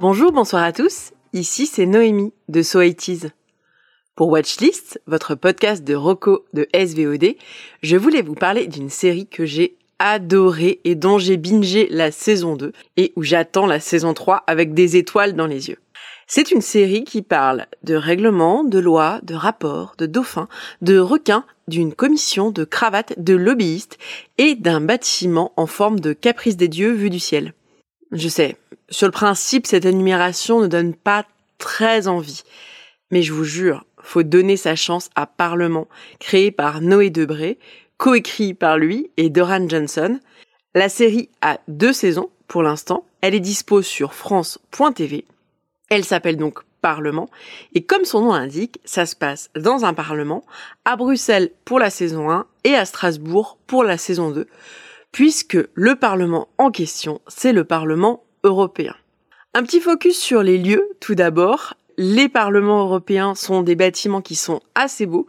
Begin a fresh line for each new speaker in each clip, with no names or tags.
Bonjour, bonsoir à tous. Ici, c'est Noémie de So 80s. Pour Watchlist, votre podcast de Rocco de SVOD, je voulais vous parler d'une série que j'ai adorée et dont j'ai bingé la saison 2 et où j'attends la saison 3 avec des étoiles dans les yeux. C'est une série qui parle de règlements, de lois, de rapports, de dauphins, de requins, d'une commission, de cravates, de lobbyistes et d'un bâtiment en forme de caprice des dieux vu du ciel. Je sais, sur le principe, cette énumération ne donne pas très envie. Mais je vous jure, faut donner sa chance à Parlement, créé par Noé Debré, coécrit par lui et Doran Johnson. La série a deux saisons pour l'instant. Elle est dispo sur France.tv. Elle s'appelle donc Parlement. Et comme son nom l'indique, ça se passe dans un Parlement, à Bruxelles pour la saison 1 et à Strasbourg pour la saison 2, puisque le Parlement en question, c'est le Parlement européen. Un petit focus sur les lieux, tout d'abord. Les parlements européens sont des bâtiments qui sont assez beaux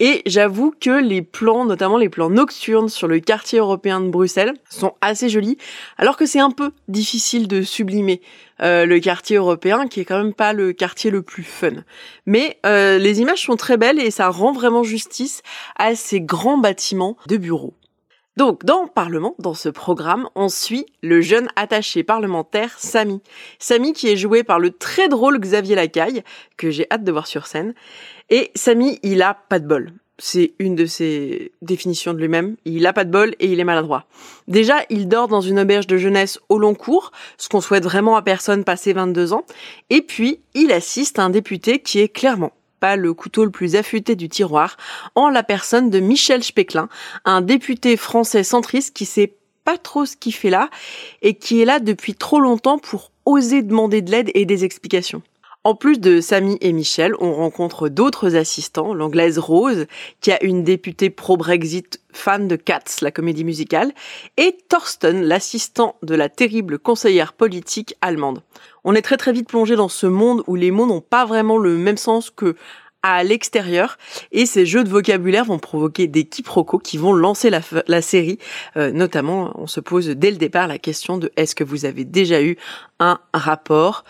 et j'avoue que les plans, notamment les plans nocturnes sur le quartier européen de Bruxelles, sont assez jolis, alors que c'est un peu difficile de sublimer euh, le quartier européen, qui est quand même pas le quartier le plus fun. Mais euh, les images sont très belles et ça rend vraiment justice à ces grands bâtiments de bureaux. Donc, dans le Parlement, dans ce programme, on suit le jeune attaché parlementaire Samy. Samy qui est joué par le très drôle Xavier Lacaille, que j'ai hâte de voir sur scène. Et Samy, il a pas de bol. C'est une de ses définitions de lui-même. Il a pas de bol et il est maladroit. Déjà, il dort dans une auberge de jeunesse au long cours, ce qu'on souhaite vraiment à personne passé 22 ans. Et puis, il assiste à un député qui est clairement le couteau le plus affûté du tiroir, en la personne de Michel Specklin, un député français centriste qui sait pas trop ce qu'il fait là et qui est là depuis trop longtemps pour oser demander de l'aide et des explications. En plus de Samy et Michel, on rencontre d'autres assistants, l'anglaise Rose, qui a une députée pro-Brexit fan de Cats, la comédie musicale, et Thorsten, l'assistant de la terrible conseillère politique allemande. On est très très vite plongé dans ce monde où les mots n'ont pas vraiment le même sens que à l'extérieur et ces jeux de vocabulaire vont provoquer des quiproquos qui vont lancer la, série. Euh, notamment, on se pose dès le départ la question de est-ce que vous avez déjà eu un rapport?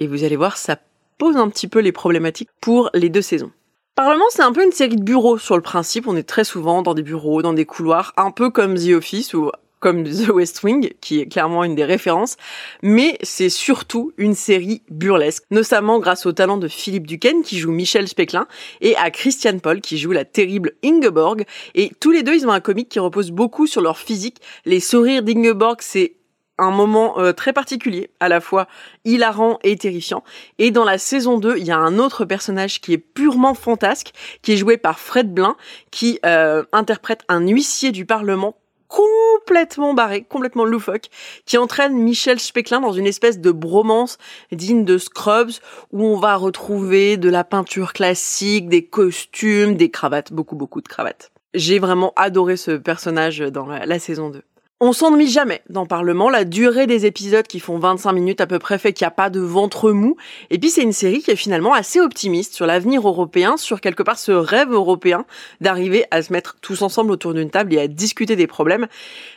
Et vous allez voir, ça pose un petit peu les problématiques pour les deux saisons. Parlement, c'est un peu une série de bureaux sur le principe. On est très souvent dans des bureaux, dans des couloirs, un peu comme The Office ou comme The West Wing, qui est clairement une des références, mais c'est surtout une série burlesque, notamment grâce au talent de Philippe Duquesne, qui joue Michel Specklin, et à Christian Paul, qui joue la terrible Ingeborg, et tous les deux, ils ont un comique qui repose beaucoup sur leur physique. Les sourires d'Ingeborg, c'est un moment euh, très particulier, à la fois hilarant et terrifiant. Et dans la saison 2, il y a un autre personnage qui est purement fantasque, qui est joué par Fred Blin, qui euh, interprète un huissier du Parlement complètement barré, complètement loufoque, qui entraîne Michel Specklin dans une espèce de bromance digne de Scrubs, où on va retrouver de la peinture classique, des costumes, des cravates, beaucoup beaucoup de cravates. J'ai vraiment adoré ce personnage dans la, la saison 2. On s'ennuie jamais dans Parlement. La durée des épisodes qui font 25 minutes à peu près fait qu'il n'y a pas de ventre mou. Et puis c'est une série qui est finalement assez optimiste sur l'avenir européen, sur quelque part ce rêve européen d'arriver à se mettre tous ensemble autour d'une table et à discuter des problèmes,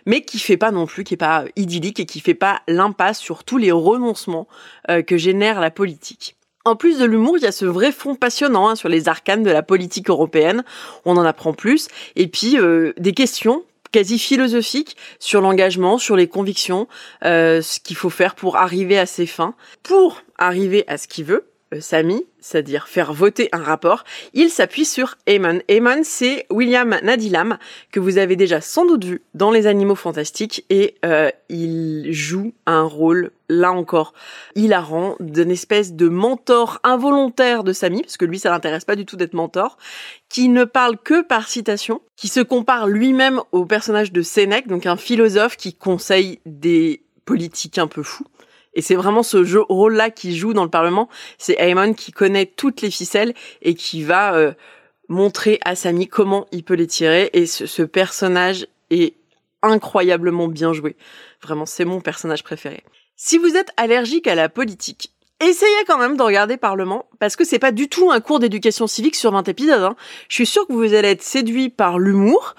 mais qui fait pas non plus, qui est pas idyllique et qui fait pas l'impasse sur tous les renoncements euh, que génère la politique. En plus de l'humour, il y a ce vrai fond passionnant hein, sur les arcanes de la politique européenne. On en apprend plus. Et puis euh, des questions quasi philosophique sur l'engagement, sur les convictions, euh, ce qu'il faut faire pour arriver à ses fins, pour arriver à ce qu'il veut. Euh, Samy, c'est-à-dire faire voter un rapport, il s'appuie sur Eamon. Eamon, c'est William Nadilam, que vous avez déjà sans doute vu dans Les Animaux Fantastiques, et euh, il joue un rôle, là encore, hilarant, d'une espèce de mentor involontaire de Samy, parce que lui, ça l'intéresse pas du tout d'être mentor, qui ne parle que par citation, qui se compare lui-même au personnage de Sénèque, donc un philosophe qui conseille des politiques un peu fous. Et c'est vraiment ce jeu, rôle-là qui joue dans le Parlement. C'est Aemon qui connaît toutes les ficelles et qui va euh, montrer à Samy comment il peut les tirer et ce, personnage est incroyablement bien joué. Vraiment, c'est mon personnage préféré. Si vous êtes allergique à la politique, essayez quand même de regarder Parlement, parce que c'est pas du tout un cours d'éducation civique sur 20 épisodes. Hein. Je suis sûre que vous allez être séduit par l'humour.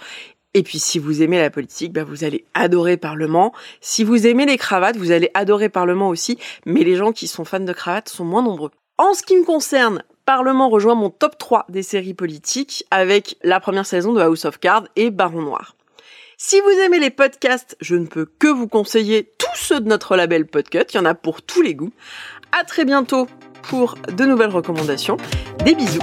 Et puis si vous aimez la politique, bah, vous allez adorer Parlement. Si vous aimez les cravates, vous allez adorer Parlement aussi. Mais les gens qui sont fans de cravates sont moins nombreux. En ce qui me concerne, Parlement rejoint mon top 3 des séries politiques avec la première saison de House of Cards et Baron Noir. Si vous aimez les podcasts, je ne peux que vous conseiller tous ceux de notre label Podcut. Il y en a pour tous les goûts. À très bientôt pour de nouvelles recommandations. Des bisous.